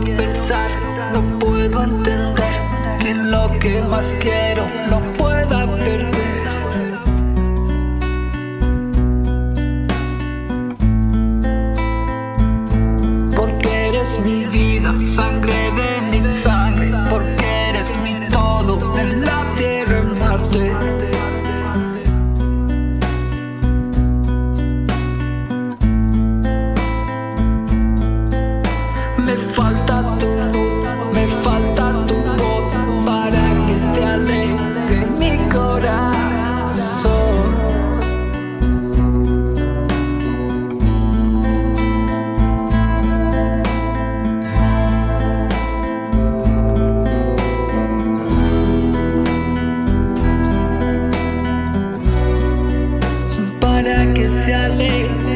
quiero pensar, no puedo entender que lo que más quiero no pueda perder. Porque eres mi vida. se aleja.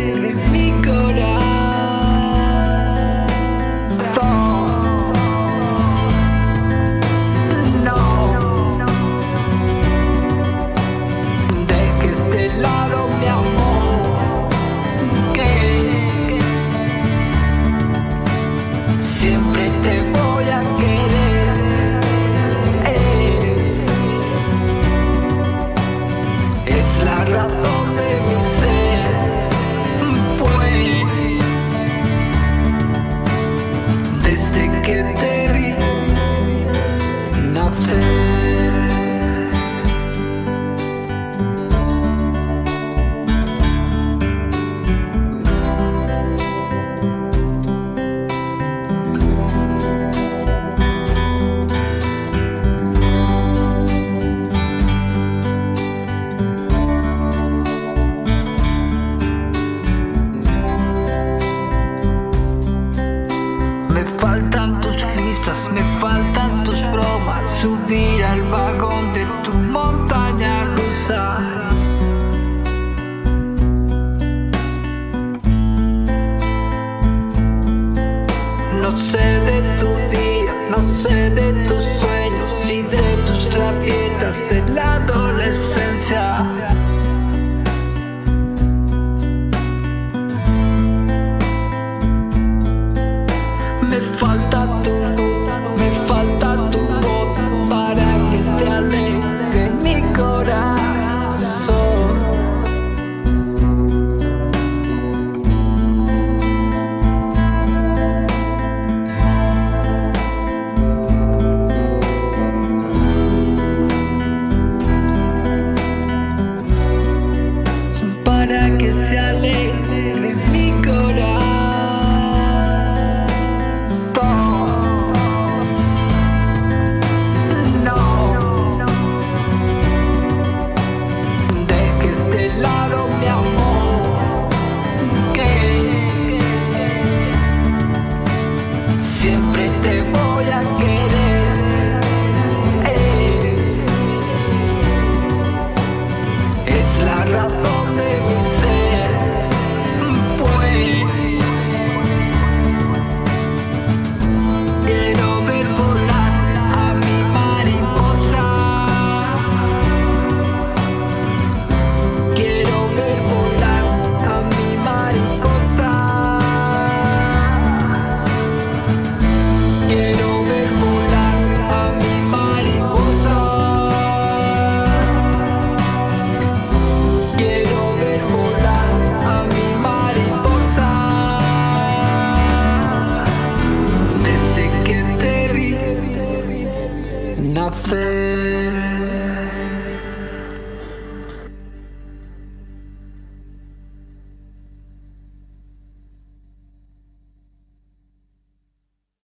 de la adolescencia. la que